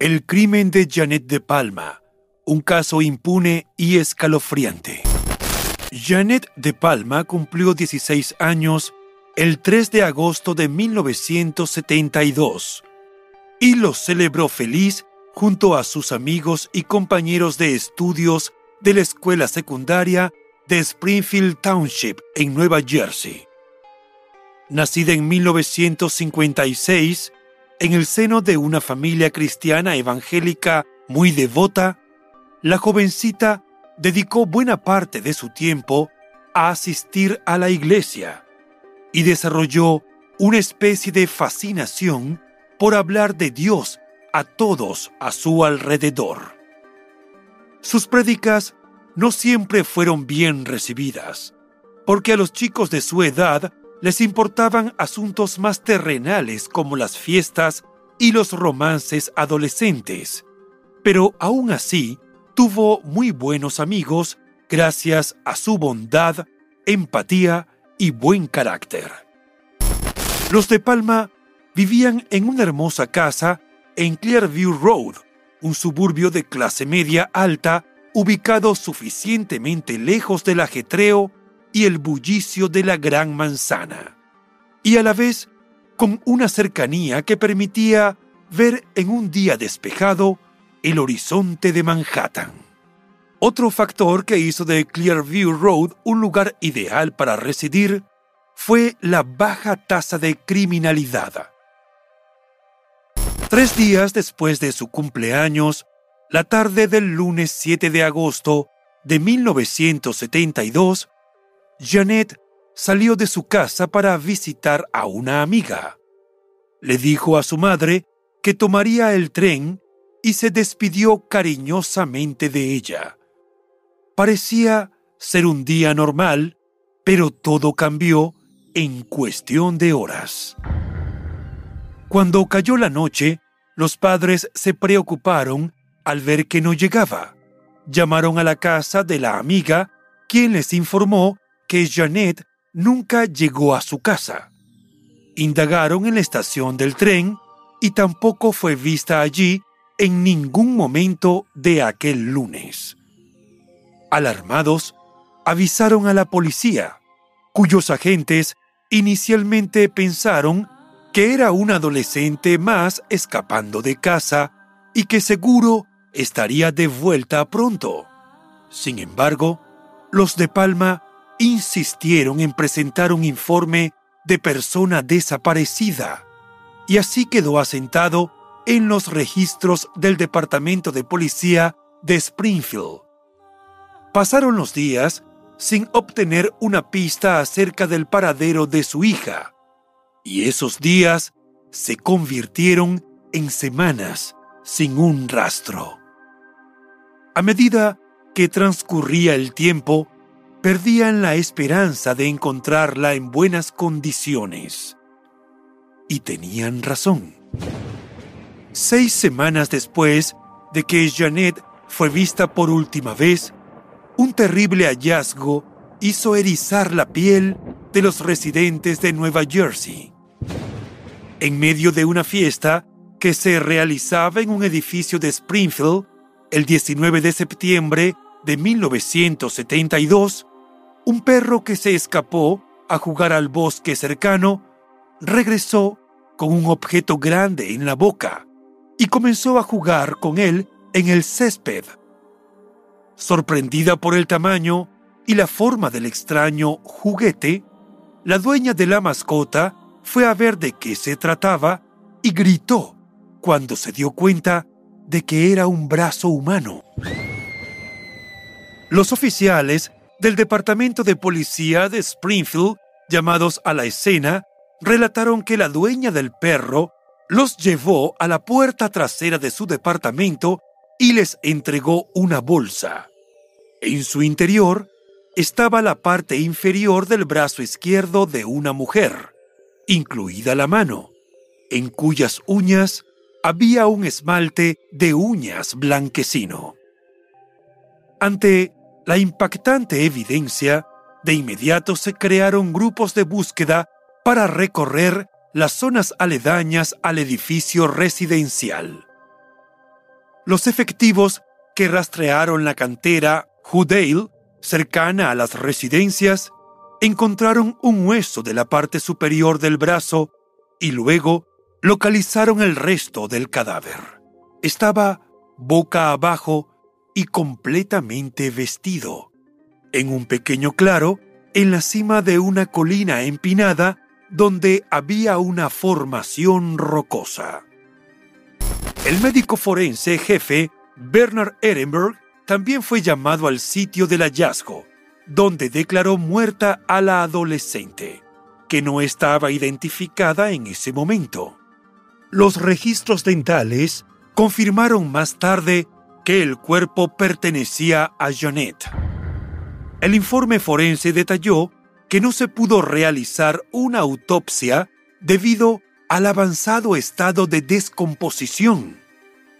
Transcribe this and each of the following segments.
El crimen de Janet de Palma, un caso impune y escalofriante. Janet de Palma cumplió 16 años el 3 de agosto de 1972 y lo celebró feliz junto a sus amigos y compañeros de estudios de la escuela secundaria de Springfield Township en Nueva Jersey. Nacida en 1956, en el seno de una familia cristiana evangélica muy devota, la jovencita dedicó buena parte de su tiempo a asistir a la iglesia y desarrolló una especie de fascinación por hablar de Dios a todos a su alrededor. Sus prédicas no siempre fueron bien recibidas, porque a los chicos de su edad les importaban asuntos más terrenales como las fiestas y los romances adolescentes, pero aún así tuvo muy buenos amigos gracias a su bondad, empatía y buen carácter. Los de Palma vivían en una hermosa casa en Clearview Road, un suburbio de clase media alta ubicado suficientemente lejos del ajetreo y el bullicio de la gran manzana, y a la vez con una cercanía que permitía ver en un día despejado el horizonte de Manhattan. Otro factor que hizo de Clearview Road un lugar ideal para residir fue la baja tasa de criminalidad. Tres días después de su cumpleaños, la tarde del lunes 7 de agosto de 1972, Janet salió de su casa para visitar a una amiga. Le dijo a su madre que tomaría el tren y se despidió cariñosamente de ella. Parecía ser un día normal, pero todo cambió en cuestión de horas. Cuando cayó la noche, los padres se preocuparon al ver que no llegaba. Llamaron a la casa de la amiga, quien les informó que Janet nunca llegó a su casa. Indagaron en la estación del tren y tampoco fue vista allí en ningún momento de aquel lunes. Alarmados, avisaron a la policía, cuyos agentes inicialmente pensaron que era un adolescente más escapando de casa y que seguro estaría de vuelta pronto. Sin embargo, los de Palma insistieron en presentar un informe de persona desaparecida y así quedó asentado en los registros del Departamento de Policía de Springfield. Pasaron los días sin obtener una pista acerca del paradero de su hija, y esos días se convirtieron en semanas sin un rastro. A medida que transcurría el tiempo, perdían la esperanza de encontrarla en buenas condiciones. Y tenían razón. Seis semanas después de que Janet fue vista por última vez, un terrible hallazgo hizo erizar la piel de los residentes de Nueva Jersey. En medio de una fiesta que se realizaba en un edificio de Springfield el 19 de septiembre de 1972, un perro que se escapó a jugar al bosque cercano regresó con un objeto grande en la boca y comenzó a jugar con él en el césped. Sorprendida por el tamaño y la forma del extraño juguete, la dueña de la mascota fue a ver de qué se trataba y gritó cuando se dio cuenta de que era un brazo humano. Los oficiales del Departamento de Policía de Springfield, llamados a la escena, relataron que la dueña del perro los llevó a la puerta trasera de su departamento y les entregó una bolsa. En su interior estaba la parte inferior del brazo izquierdo de una mujer, incluida la mano, en cuyas uñas había un esmalte de uñas blanquecino. Ante la impactante evidencia, de inmediato se crearon grupos de búsqueda para recorrer las zonas aledañas al edificio residencial. Los efectivos que rastrearon la cantera Hoodale, cercana a las residencias, encontraron un hueso de la parte superior del brazo y luego localizaron el resto del cadáver. Estaba boca abajo y completamente vestido, en un pequeño claro en la cima de una colina empinada donde había una formación rocosa. El médico forense jefe, Bernard Ehrenberg, también fue llamado al sitio del hallazgo, donde declaró muerta a la adolescente, que no estaba identificada en ese momento. Los registros dentales confirmaron más tarde el cuerpo pertenecía a Janet. El informe forense detalló que no se pudo realizar una autopsia debido al avanzado estado de descomposición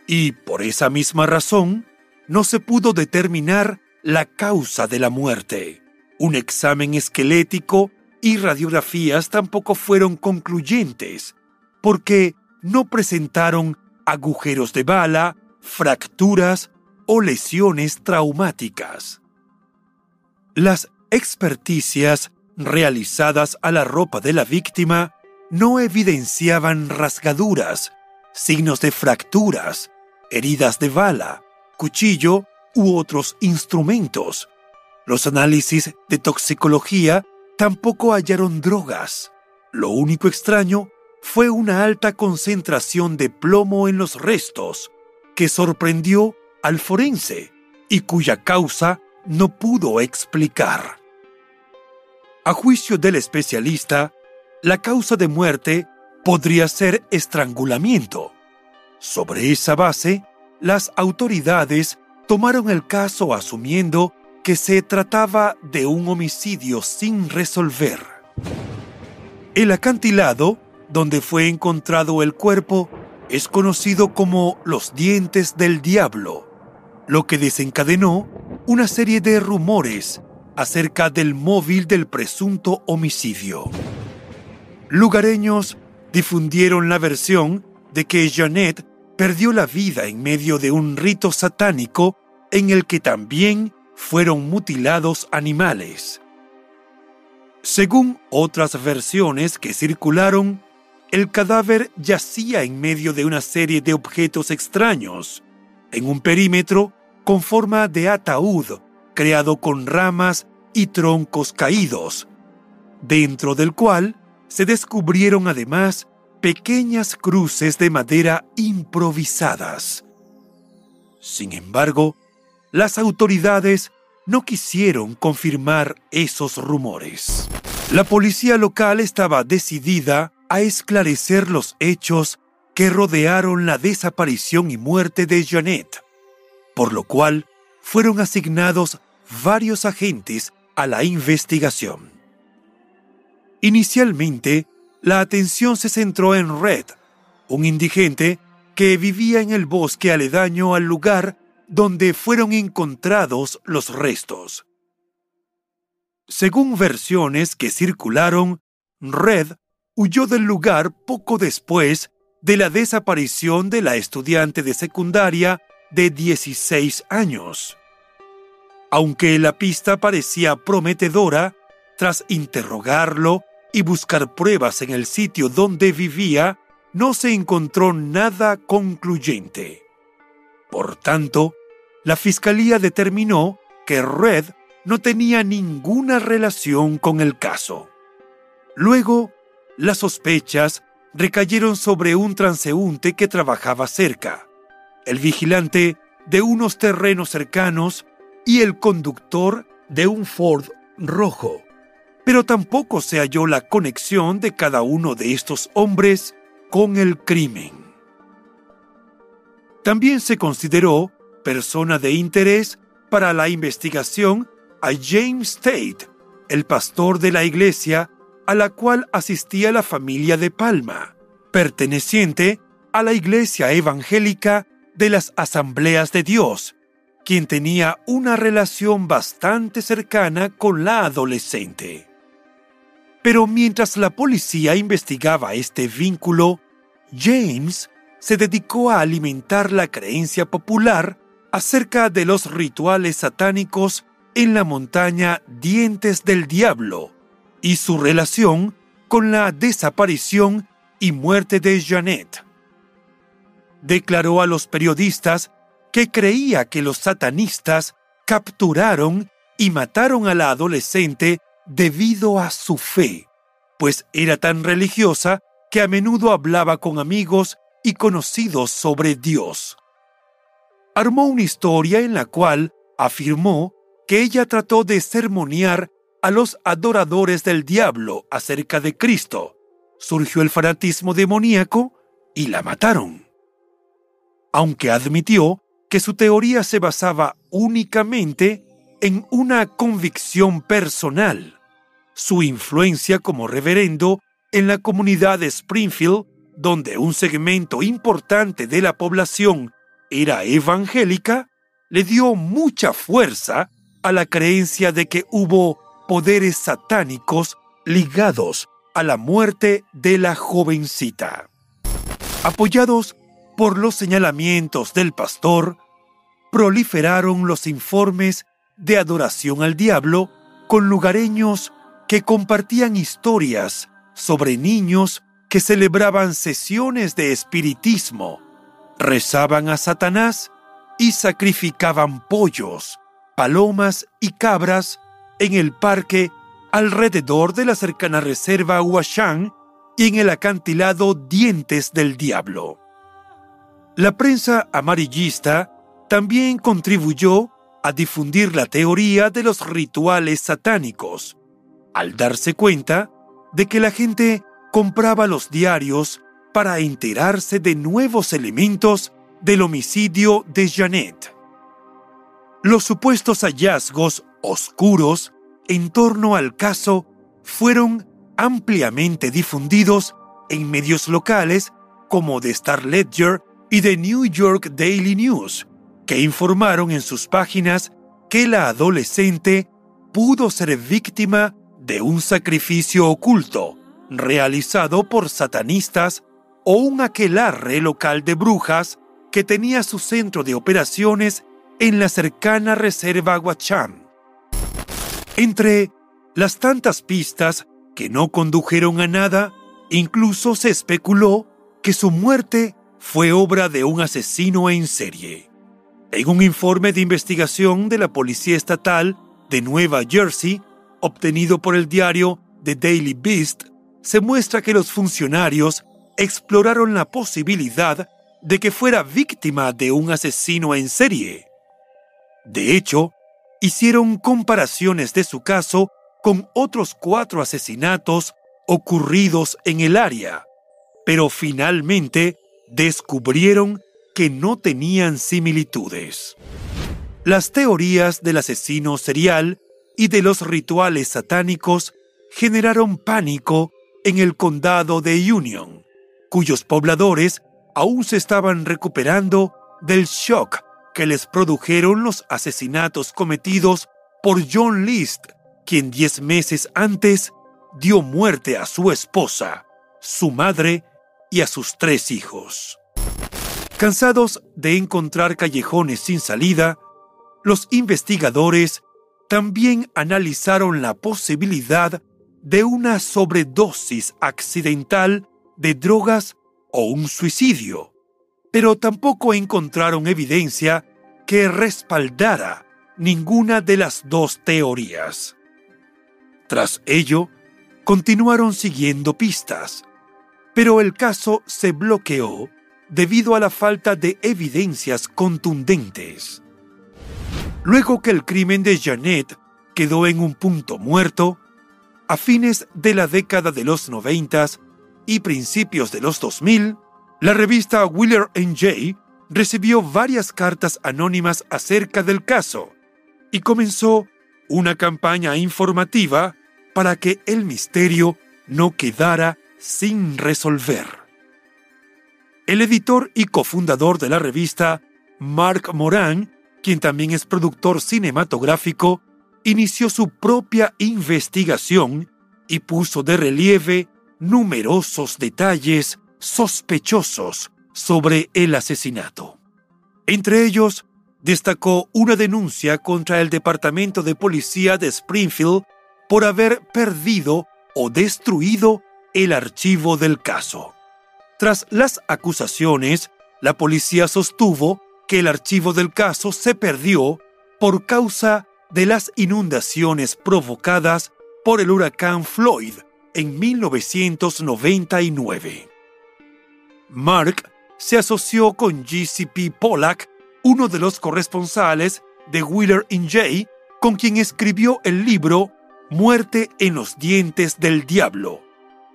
y por esa misma razón no se pudo determinar la causa de la muerte. Un examen esquelético y radiografías tampoco fueron concluyentes porque no presentaron agujeros de bala, fracturas o lesiones traumáticas. Las experticias realizadas a la ropa de la víctima no evidenciaban rasgaduras, signos de fracturas, heridas de bala, cuchillo u otros instrumentos. Los análisis de toxicología tampoco hallaron drogas. Lo único extraño fue una alta concentración de plomo en los restos, que sorprendió al forense y cuya causa no pudo explicar. A juicio del especialista, la causa de muerte podría ser estrangulamiento. Sobre esa base, las autoridades tomaron el caso asumiendo que se trataba de un homicidio sin resolver. El acantilado donde fue encontrado el cuerpo es conocido como los dientes del diablo, lo que desencadenó una serie de rumores acerca del móvil del presunto homicidio. Lugareños difundieron la versión de que Janet perdió la vida en medio de un rito satánico en el que también fueron mutilados animales. Según otras versiones que circularon, el cadáver yacía en medio de una serie de objetos extraños, en un perímetro con forma de ataúd creado con ramas y troncos caídos, dentro del cual se descubrieron además pequeñas cruces de madera improvisadas. Sin embargo, las autoridades no quisieron confirmar esos rumores. La policía local estaba decidida a esclarecer los hechos que rodearon la desaparición y muerte de Janet, por lo cual fueron asignados varios agentes a la investigación. Inicialmente, la atención se centró en Red, un indigente que vivía en el bosque aledaño al lugar donde fueron encontrados los restos. Según versiones que circularon, Red huyó del lugar poco después de la desaparición de la estudiante de secundaria de 16 años. Aunque la pista parecía prometedora, tras interrogarlo y buscar pruebas en el sitio donde vivía, no se encontró nada concluyente. Por tanto, la fiscalía determinó que Red no tenía ninguna relación con el caso. Luego, las sospechas recayeron sobre un transeúnte que trabajaba cerca, el vigilante de unos terrenos cercanos y el conductor de un Ford rojo. Pero tampoco se halló la conexión de cada uno de estos hombres con el crimen. También se consideró persona de interés para la investigación a James Tate, el pastor de la iglesia a la cual asistía la familia de Palma, perteneciente a la iglesia evangélica de las Asambleas de Dios, quien tenía una relación bastante cercana con la adolescente. Pero mientras la policía investigaba este vínculo, James se dedicó a alimentar la creencia popular acerca de los rituales satánicos en la montaña Dientes del Diablo y su relación con la desaparición y muerte de Janet. Declaró a los periodistas que creía que los satanistas capturaron y mataron a la adolescente debido a su fe, pues era tan religiosa que a menudo hablaba con amigos y conocidos sobre Dios armó una historia en la cual afirmó que ella trató de sermonear a los adoradores del diablo acerca de Cristo. Surgió el fanatismo demoníaco y la mataron. Aunque admitió que su teoría se basaba únicamente en una convicción personal, su influencia como reverendo en la comunidad de Springfield, donde un segmento importante de la población era evangélica, le dio mucha fuerza a la creencia de que hubo poderes satánicos ligados a la muerte de la jovencita. Apoyados por los señalamientos del pastor, proliferaron los informes de adoración al diablo con lugareños que compartían historias sobre niños que celebraban sesiones de espiritismo rezaban a Satanás y sacrificaban pollos, palomas y cabras en el parque alrededor de la cercana reserva Huashan y en el acantilado Dientes del Diablo. La prensa amarillista también contribuyó a difundir la teoría de los rituales satánicos, al darse cuenta de que la gente compraba los diarios para enterarse de nuevos elementos del homicidio de Janet. Los supuestos hallazgos oscuros en torno al caso fueron ampliamente difundidos en medios locales como The Star Ledger y The New York Daily News, que informaron en sus páginas que la adolescente pudo ser víctima de un sacrificio oculto realizado por satanistas o un aquelarre local de brujas que tenía su centro de operaciones en la cercana reserva Guacham. Entre las tantas pistas que no condujeron a nada, incluso se especuló que su muerte fue obra de un asesino en serie. En un informe de investigación de la Policía Estatal de Nueva Jersey, obtenido por el diario The Daily Beast, se muestra que los funcionarios exploraron la posibilidad de que fuera víctima de un asesino en serie. De hecho, hicieron comparaciones de su caso con otros cuatro asesinatos ocurridos en el área, pero finalmente descubrieron que no tenían similitudes. Las teorías del asesino serial y de los rituales satánicos generaron pánico en el condado de Union, cuyos pobladores aún se estaban recuperando del shock que les produjeron los asesinatos cometidos por John List, quien diez meses antes dio muerte a su esposa, su madre y a sus tres hijos. Cansados de encontrar callejones sin salida, los investigadores también analizaron la posibilidad de una sobredosis accidental de drogas o un suicidio, pero tampoco encontraron evidencia que respaldara ninguna de las dos teorías. Tras ello, continuaron siguiendo pistas, pero el caso se bloqueó debido a la falta de evidencias contundentes. Luego que el crimen de Janet quedó en un punto muerto, a fines de la década de los noventas y principios de los 2000, la revista Wheeler J recibió varias cartas anónimas acerca del caso y comenzó una campaña informativa para que el misterio no quedara sin resolver. El editor y cofundador de la revista, Mark Moran, quien también es productor cinematográfico, inició su propia investigación y puso de relieve numerosos detalles sospechosos sobre el asesinato. Entre ellos, destacó una denuncia contra el Departamento de Policía de Springfield por haber perdido o destruido el archivo del caso. Tras las acusaciones, la policía sostuvo que el archivo del caso se perdió por causa de las inundaciones provocadas por el huracán Floyd en 1999. Mark se asoció con GCP Pollack, uno de los corresponsales de Wheeler in J, con quien escribió el libro Muerte en los dientes del diablo,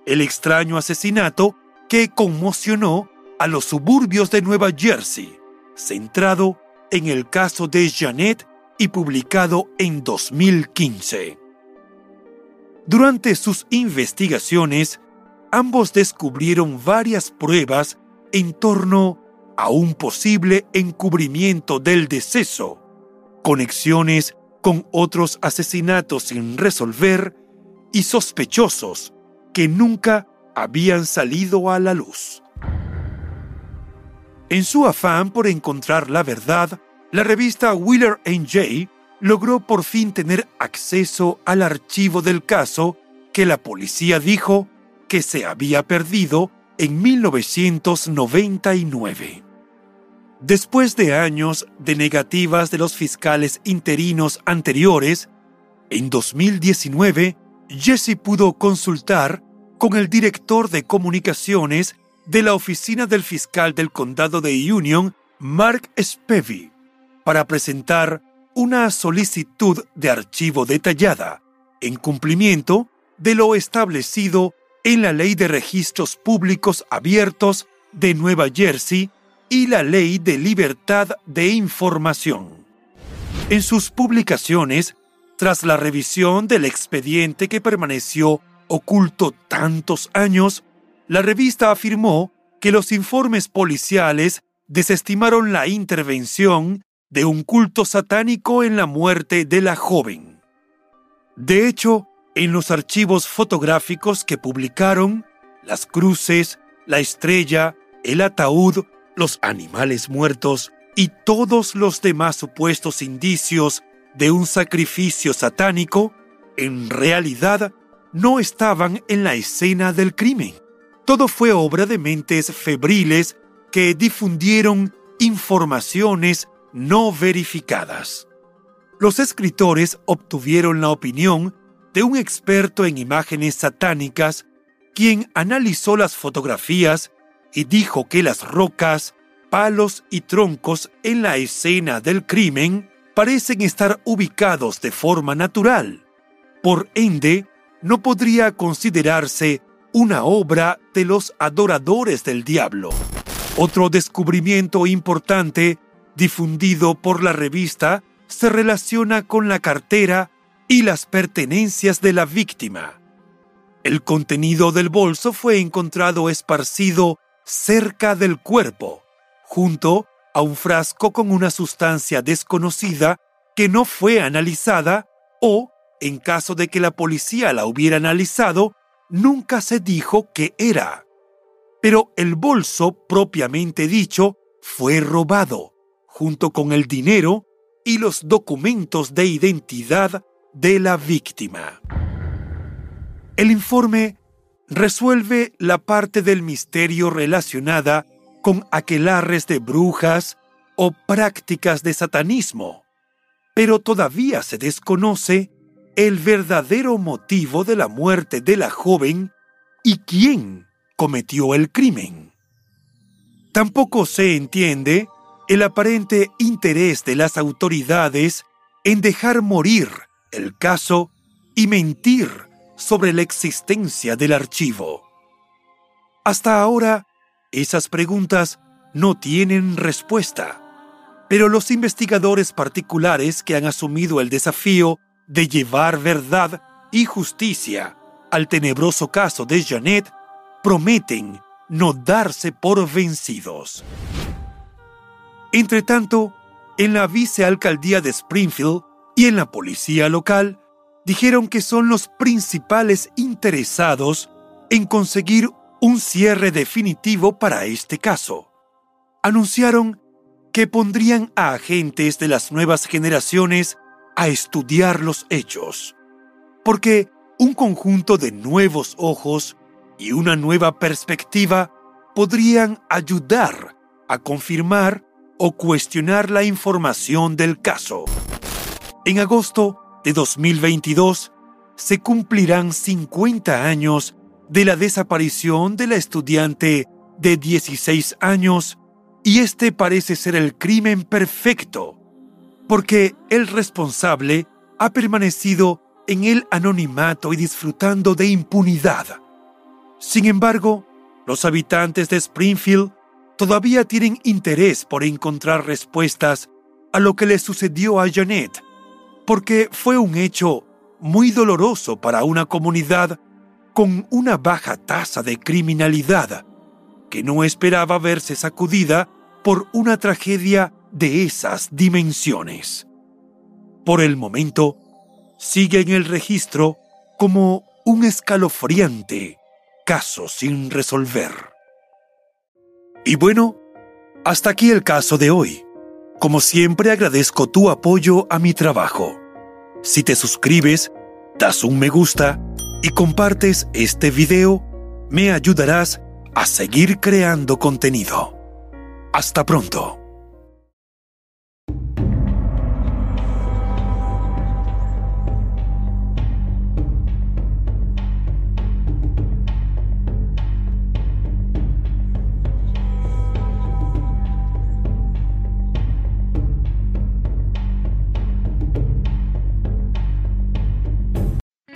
el extraño asesinato que conmocionó a los suburbios de Nueva Jersey, centrado en el caso de Janet y publicado en 2015. Durante sus investigaciones, ambos descubrieron varias pruebas en torno a un posible encubrimiento del deceso, conexiones con otros asesinatos sin resolver y sospechosos que nunca habían salido a la luz. En su afán por encontrar la verdad, la revista Wheeler J logró por fin tener acceso al archivo del caso que la policía dijo que se había perdido en 1999. Después de años de negativas de los fiscales interinos anteriores, en 2019, Jesse pudo consultar con el director de comunicaciones de la oficina del fiscal del condado de Union, Mark Spevey para presentar una solicitud de archivo detallada en cumplimiento de lo establecido en la Ley de Registros Públicos Abiertos de Nueva Jersey y la Ley de Libertad de Información. En sus publicaciones, tras la revisión del expediente que permaneció oculto tantos años, la revista afirmó que los informes policiales desestimaron la intervención de un culto satánico en la muerte de la joven. De hecho, en los archivos fotográficos que publicaron, las cruces, la estrella, el ataúd, los animales muertos y todos los demás supuestos indicios de un sacrificio satánico, en realidad no estaban en la escena del crimen. Todo fue obra de mentes febriles que difundieron informaciones no verificadas. Los escritores obtuvieron la opinión de un experto en imágenes satánicas, quien analizó las fotografías y dijo que las rocas, palos y troncos en la escena del crimen parecen estar ubicados de forma natural. Por ende, no podría considerarse una obra de los adoradores del diablo. Otro descubrimiento importante difundido por la revista se relaciona con la cartera y las pertenencias de la víctima. El contenido del bolso fue encontrado esparcido cerca del cuerpo, junto a un frasco con una sustancia desconocida que no fue analizada o, en caso de que la policía la hubiera analizado, nunca se dijo qué era. Pero el bolso propiamente dicho fue robado, junto con el dinero y los documentos de identidad de la víctima. El informe resuelve la parte del misterio relacionada con aquelarres de brujas o prácticas de satanismo, pero todavía se desconoce el verdadero motivo de la muerte de la joven y quién cometió el crimen. Tampoco se entiende el aparente interés de las autoridades en dejar morir el caso y mentir sobre la existencia del archivo. Hasta ahora, esas preguntas no tienen respuesta, pero los investigadores particulares que han asumido el desafío de llevar verdad y justicia al tenebroso caso de Janet prometen no darse por vencidos. Entretanto, en la vicealcaldía de Springfield y en la policía local, dijeron que son los principales interesados en conseguir un cierre definitivo para este caso. Anunciaron que pondrían a agentes de las nuevas generaciones a estudiar los hechos, porque un conjunto de nuevos ojos y una nueva perspectiva podrían ayudar a confirmar o cuestionar la información del caso. En agosto de 2022 se cumplirán 50 años de la desaparición de la estudiante de 16 años y este parece ser el crimen perfecto, porque el responsable ha permanecido en el anonimato y disfrutando de impunidad. Sin embargo, los habitantes de Springfield todavía tienen interés por encontrar respuestas a lo que le sucedió a Janet, porque fue un hecho muy doloroso para una comunidad con una baja tasa de criminalidad, que no esperaba verse sacudida por una tragedia de esas dimensiones. Por el momento, sigue en el registro como un escalofriante caso sin resolver. Y bueno, hasta aquí el caso de hoy. Como siempre agradezco tu apoyo a mi trabajo. Si te suscribes, das un me gusta y compartes este video, me ayudarás a seguir creando contenido. Hasta pronto.